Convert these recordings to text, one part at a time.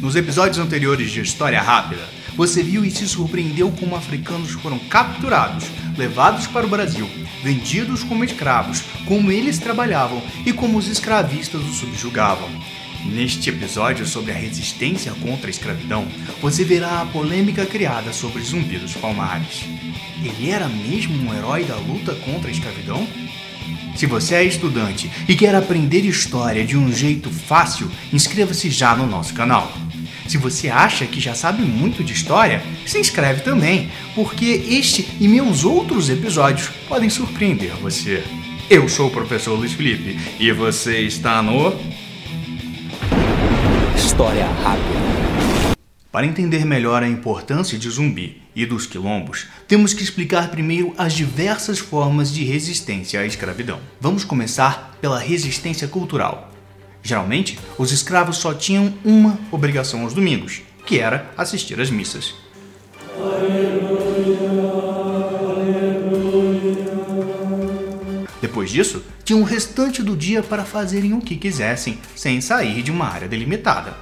Nos episódios anteriores de História Rápida, você viu e se surpreendeu como africanos foram capturados, levados para o Brasil, vendidos como escravos, como eles trabalhavam e como os escravistas os subjugavam. Neste episódio sobre a resistência contra a escravidão, você verá a polêmica criada sobre Zumbi dos Palmares. Ele era mesmo um herói da luta contra a escravidão? Se você é estudante e quer aprender história de um jeito fácil, inscreva-se já no nosso canal. Se você acha que já sabe muito de história, se inscreve também, porque este e meus outros episódios podem surpreender você. Eu sou o professor Luiz Felipe e você está no História Rápida. Para entender melhor a importância de Zumbi e dos quilombos, temos que explicar primeiro as diversas formas de resistência à escravidão. Vamos começar pela resistência cultural. Geralmente, os escravos só tinham uma obrigação aos domingos, que era assistir às missas. Depois disso, tinham o restante do dia para fazerem o que quisessem, sem sair de uma área delimitada.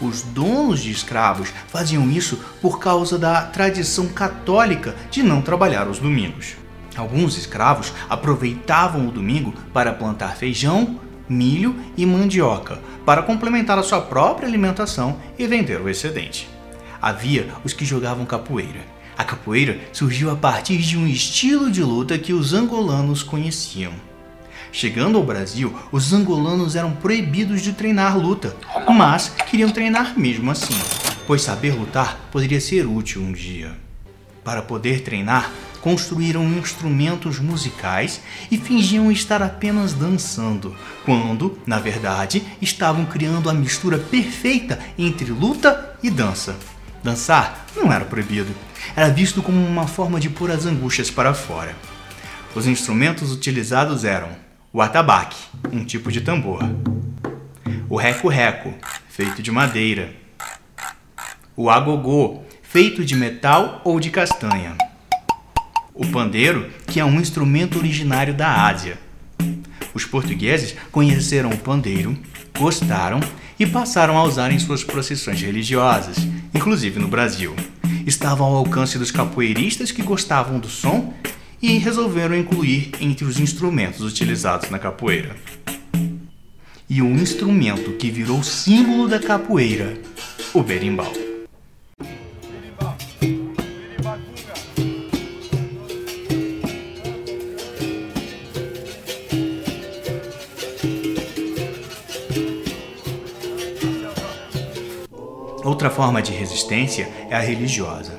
Os donos de escravos faziam isso por causa da tradição católica de não trabalhar os domingos. Alguns escravos aproveitavam o domingo para plantar feijão, milho e mandioca, para complementar a sua própria alimentação e vender o excedente. Havia os que jogavam capoeira. A capoeira surgiu a partir de um estilo de luta que os angolanos conheciam. Chegando ao Brasil, os angolanos eram proibidos de treinar luta, mas queriam treinar mesmo assim, pois saber lutar poderia ser útil um dia. Para poder treinar, construíram instrumentos musicais e fingiam estar apenas dançando, quando, na verdade, estavam criando a mistura perfeita entre luta e dança. Dançar não era proibido, era visto como uma forma de pôr as angústias para fora. Os instrumentos utilizados eram o atabaque, um tipo de tambor. O reco-reco, feito de madeira. O agogô, feito de metal ou de castanha. O pandeiro, que é um instrumento originário da Ásia. Os portugueses conheceram o pandeiro, gostaram e passaram a usar em suas procissões religiosas, inclusive no Brasil. Estava ao alcance dos capoeiristas que gostavam do som e resolveram incluir entre os instrumentos utilizados na capoeira. E um instrumento que virou símbolo da capoeira, o berimbau. Outra forma de resistência é a religiosa.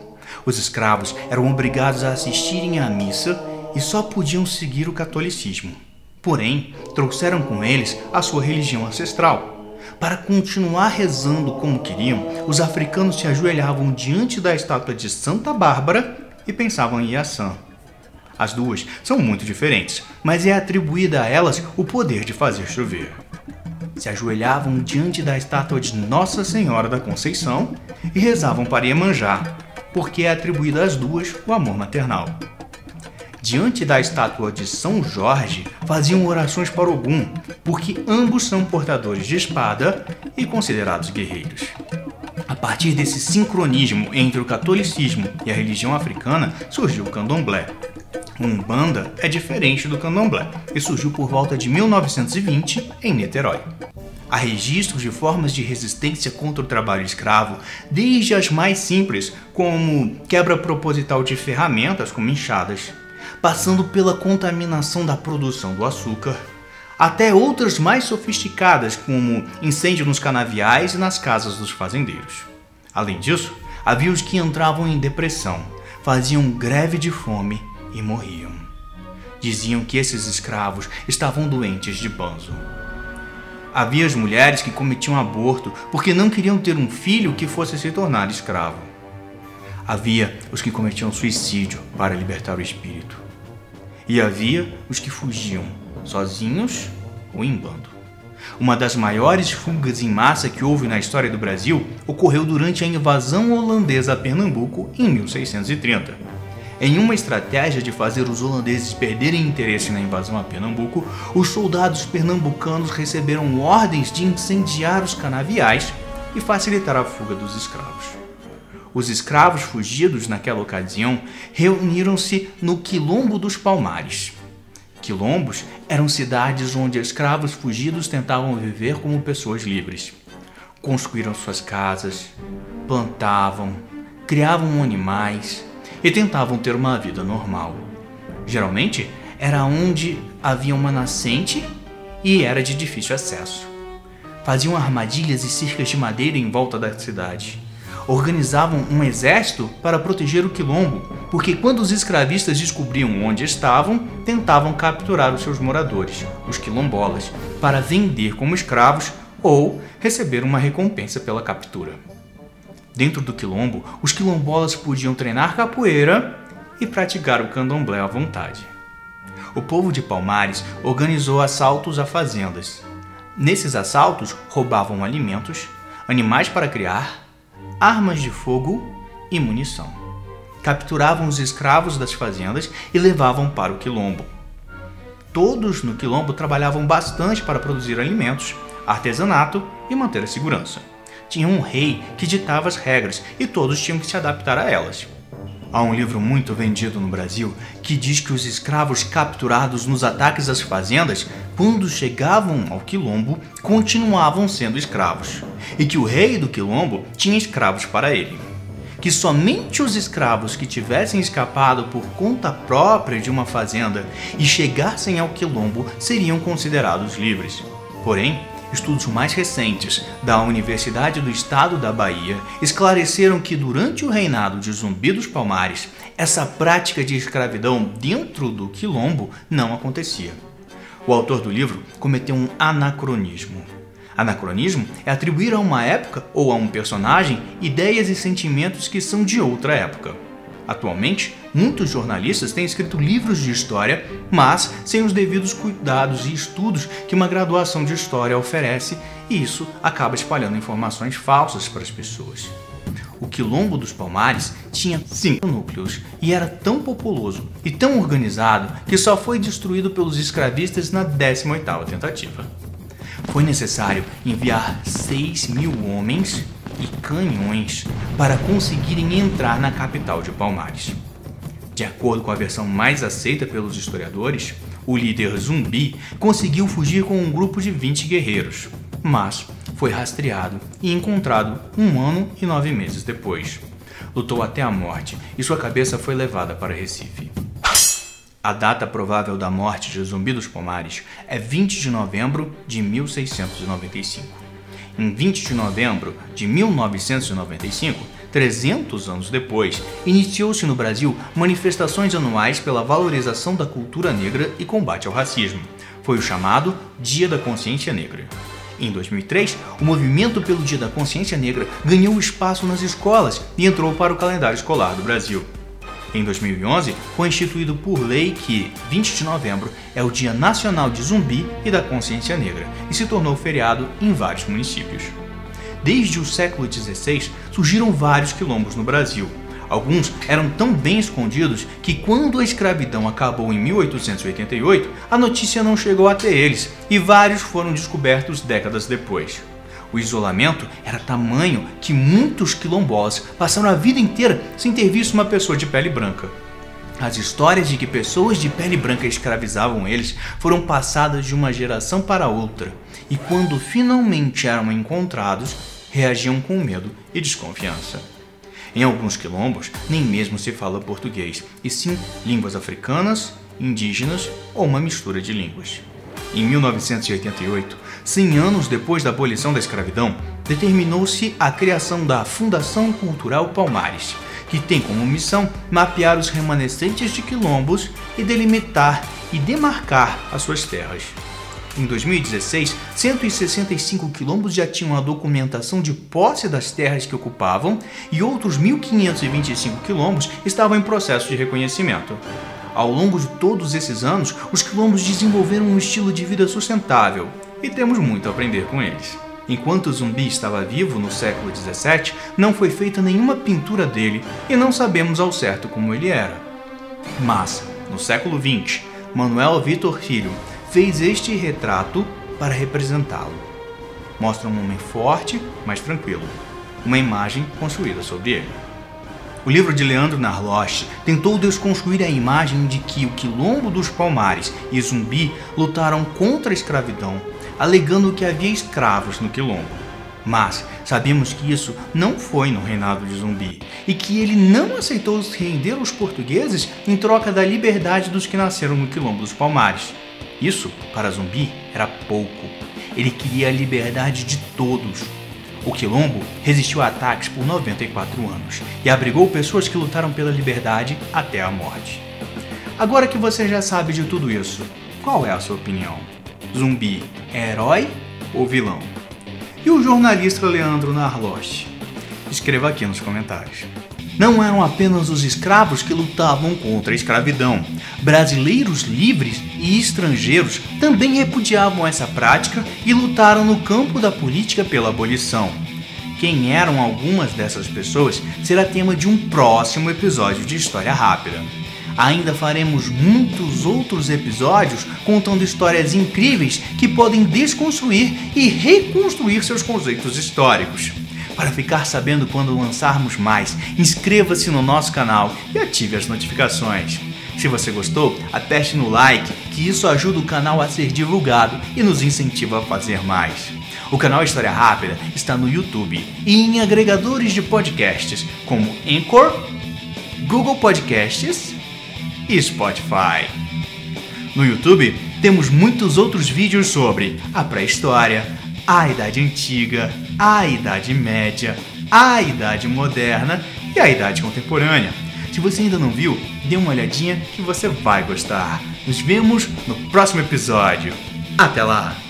Os escravos eram obrigados a assistirem à missa e só podiam seguir o catolicismo. Porém, trouxeram com eles a sua religião ancestral. Para continuar rezando como queriam, os africanos se ajoelhavam diante da estátua de Santa Bárbara e pensavam em Yassan. As duas são muito diferentes, mas é atribuída a elas o poder de fazer chover. Se ajoelhavam diante da estátua de Nossa Senhora da Conceição e rezavam para Iemanjá, porque é atribuído às duas o amor maternal. Diante da estátua de São Jorge, faziam orações para Ogum, porque ambos são portadores de espada e considerados guerreiros. A partir desse sincronismo entre o catolicismo e a religião africana, surgiu o candomblé. Umbanda é diferente do candomblé e surgiu por volta de 1920 em Niterói. Há registros de formas de resistência contra o trabalho escravo, desde as mais simples, como quebra proposital de ferramentas como passando pela contaminação da produção do açúcar, até outras mais sofisticadas, como incêndio nos canaviais e nas casas dos fazendeiros. Além disso, havia os que entravam em depressão, faziam greve de fome e morriam. Diziam que esses escravos estavam doentes de banzo. Havia as mulheres que cometiam aborto porque não queriam ter um filho que fosse se tornar escravo. Havia os que cometiam suicídio para libertar o espírito. E havia os que fugiam, sozinhos ou em bando. Uma das maiores fugas em massa que houve na história do Brasil ocorreu durante a invasão holandesa a Pernambuco em 1630 em uma estratégia de fazer os holandeses perderem interesse na invasão a Pernambuco, os soldados pernambucanos receberam ordens de incendiar os canaviais e facilitar a fuga dos escravos. Os escravos fugidos naquela ocasião reuniram-se no Quilombo dos Palmares. Quilombos eram cidades onde escravos fugidos tentavam viver como pessoas livres. Construíram suas casas, plantavam, criavam animais e tentavam ter uma vida normal. Geralmente era onde havia uma nascente e era de difícil acesso. Faziam armadilhas e cercas de madeira em volta da cidade. Organizavam um exército para proteger o quilombo, porque quando os escravistas descobriam onde estavam, tentavam capturar os seus moradores, os quilombolas, para vender como escravos ou receber uma recompensa pela captura. Dentro do quilombo, os quilombolas podiam treinar capoeira e praticar o candomblé à vontade. O povo de Palmares organizou assaltos a fazendas. Nesses assaltos, roubavam alimentos, animais para criar, armas de fogo e munição. Capturavam os escravos das fazendas e levavam para o quilombo. Todos no quilombo trabalhavam bastante para produzir alimentos, artesanato e manter a segurança. Tinha um rei que ditava as regras e todos tinham que se adaptar a elas. Há um livro muito vendido no Brasil que diz que os escravos capturados nos ataques às fazendas, quando chegavam ao quilombo, continuavam sendo escravos, e que o rei do quilombo tinha escravos para ele. Que somente os escravos que tivessem escapado por conta própria de uma fazenda e chegassem ao quilombo seriam considerados livres. Porém, Estudos mais recentes da Universidade do Estado da Bahia esclareceram que durante o reinado de Zumbi dos Palmares, essa prática de escravidão dentro do quilombo não acontecia. O autor do livro cometeu um anacronismo. Anacronismo é atribuir a uma época ou a um personagem ideias e sentimentos que são de outra época. Atualmente, muitos jornalistas têm escrito livros de história, mas sem os devidos cuidados e estudos que uma graduação de história oferece, e isso acaba espalhando informações falsas para as pessoas. O Quilombo dos Palmares tinha cinco núcleos e era tão populoso e tão organizado que só foi destruído pelos escravistas na 18ª tentativa. Foi necessário enviar 6 mil homens e canhões para conseguirem entrar na capital de Palmares. De acordo com a versão mais aceita pelos historiadores, o líder zumbi conseguiu fugir com um grupo de 20 guerreiros, mas foi rastreado e encontrado um ano e nove meses depois. Lutou até a morte e sua cabeça foi levada para Recife. A data provável da morte de Zumbi dos Palmares é 20 de novembro de 1695. Em 20 de novembro de 1995, 300 anos depois, iniciou-se no Brasil manifestações anuais pela valorização da cultura negra e combate ao racismo. Foi o chamado Dia da Consciência Negra. Em 2003, o movimento pelo Dia da Consciência Negra ganhou espaço nas escolas e entrou para o calendário escolar do Brasil. Em 2011, foi instituído por lei que 20 de novembro é o Dia Nacional de Zumbi e da Consciência Negra e se tornou feriado em vários municípios. Desde o século XVI, surgiram vários quilombos no Brasil. Alguns eram tão bem escondidos que, quando a escravidão acabou em 1888, a notícia não chegou até eles e vários foram descobertos décadas depois. O isolamento era tamanho que muitos quilombolas passaram a vida inteira sem ter visto uma pessoa de pele branca. As histórias de que pessoas de pele branca escravizavam eles foram passadas de uma geração para outra, e quando finalmente eram encontrados, reagiam com medo e desconfiança. Em alguns quilombos, nem mesmo se fala português, e sim línguas africanas, indígenas ou uma mistura de línguas. Em 1988, 100 anos depois da abolição da escravidão, determinou-se a criação da Fundação Cultural Palmares, que tem como missão mapear os remanescentes de quilombos e delimitar e demarcar as suas terras. Em 2016, 165 quilombos já tinham a documentação de posse das terras que ocupavam e outros 1.525 quilombos estavam em processo de reconhecimento. Ao longo de todos esses anos, os quilombos desenvolveram um estilo de vida sustentável e temos muito a aprender com eles. Enquanto o zumbi estava vivo no século 17, não foi feita nenhuma pintura dele e não sabemos ao certo como ele era. Mas, no século 20, Manuel Vitor Filho fez este retrato para representá-lo. mostra um homem forte, mas tranquilo. Uma imagem construída sobre ele. O livro de Leandro Narloche tentou desconstruir a imagem de que o Quilombo dos Palmares e Zumbi lutaram contra a escravidão, alegando que havia escravos no Quilombo. Mas sabemos que isso não foi no reinado de Zumbi e que ele não aceitou se render aos portugueses em troca da liberdade dos que nasceram no Quilombo dos Palmares. Isso, para Zumbi, era pouco. Ele queria a liberdade de todos. O Quilombo resistiu a ataques por 94 anos e abrigou pessoas que lutaram pela liberdade até a morte. Agora que você já sabe de tudo isso, qual é a sua opinião? Zumbi é herói ou vilão? e o jornalista Leandro Narloche? Escreva aqui nos comentários. Não eram apenas os escravos que lutavam contra a escravidão. Brasileiros livres e estrangeiros também repudiavam essa prática e lutaram no campo da política pela abolição. Quem eram algumas dessas pessoas será tema de um próximo episódio de História Rápida. Ainda faremos muitos outros episódios contando histórias incríveis que podem desconstruir e reconstruir seus conceitos históricos. Para ficar sabendo quando lançarmos mais, inscreva-se no nosso canal e ative as notificações. Se você gostou, aperte no like, que isso ajuda o canal a ser divulgado e nos incentiva a fazer mais. O canal História Rápida está no YouTube e em agregadores de podcasts como Anchor, Google Podcasts e Spotify. No YouTube temos muitos outros vídeos sobre a pré-história, a Idade Antiga, a Idade Média, a Idade Moderna e a Idade Contemporânea. Se você ainda não viu, dê uma olhadinha que você vai gostar. Nos vemos no próximo episódio. Até lá!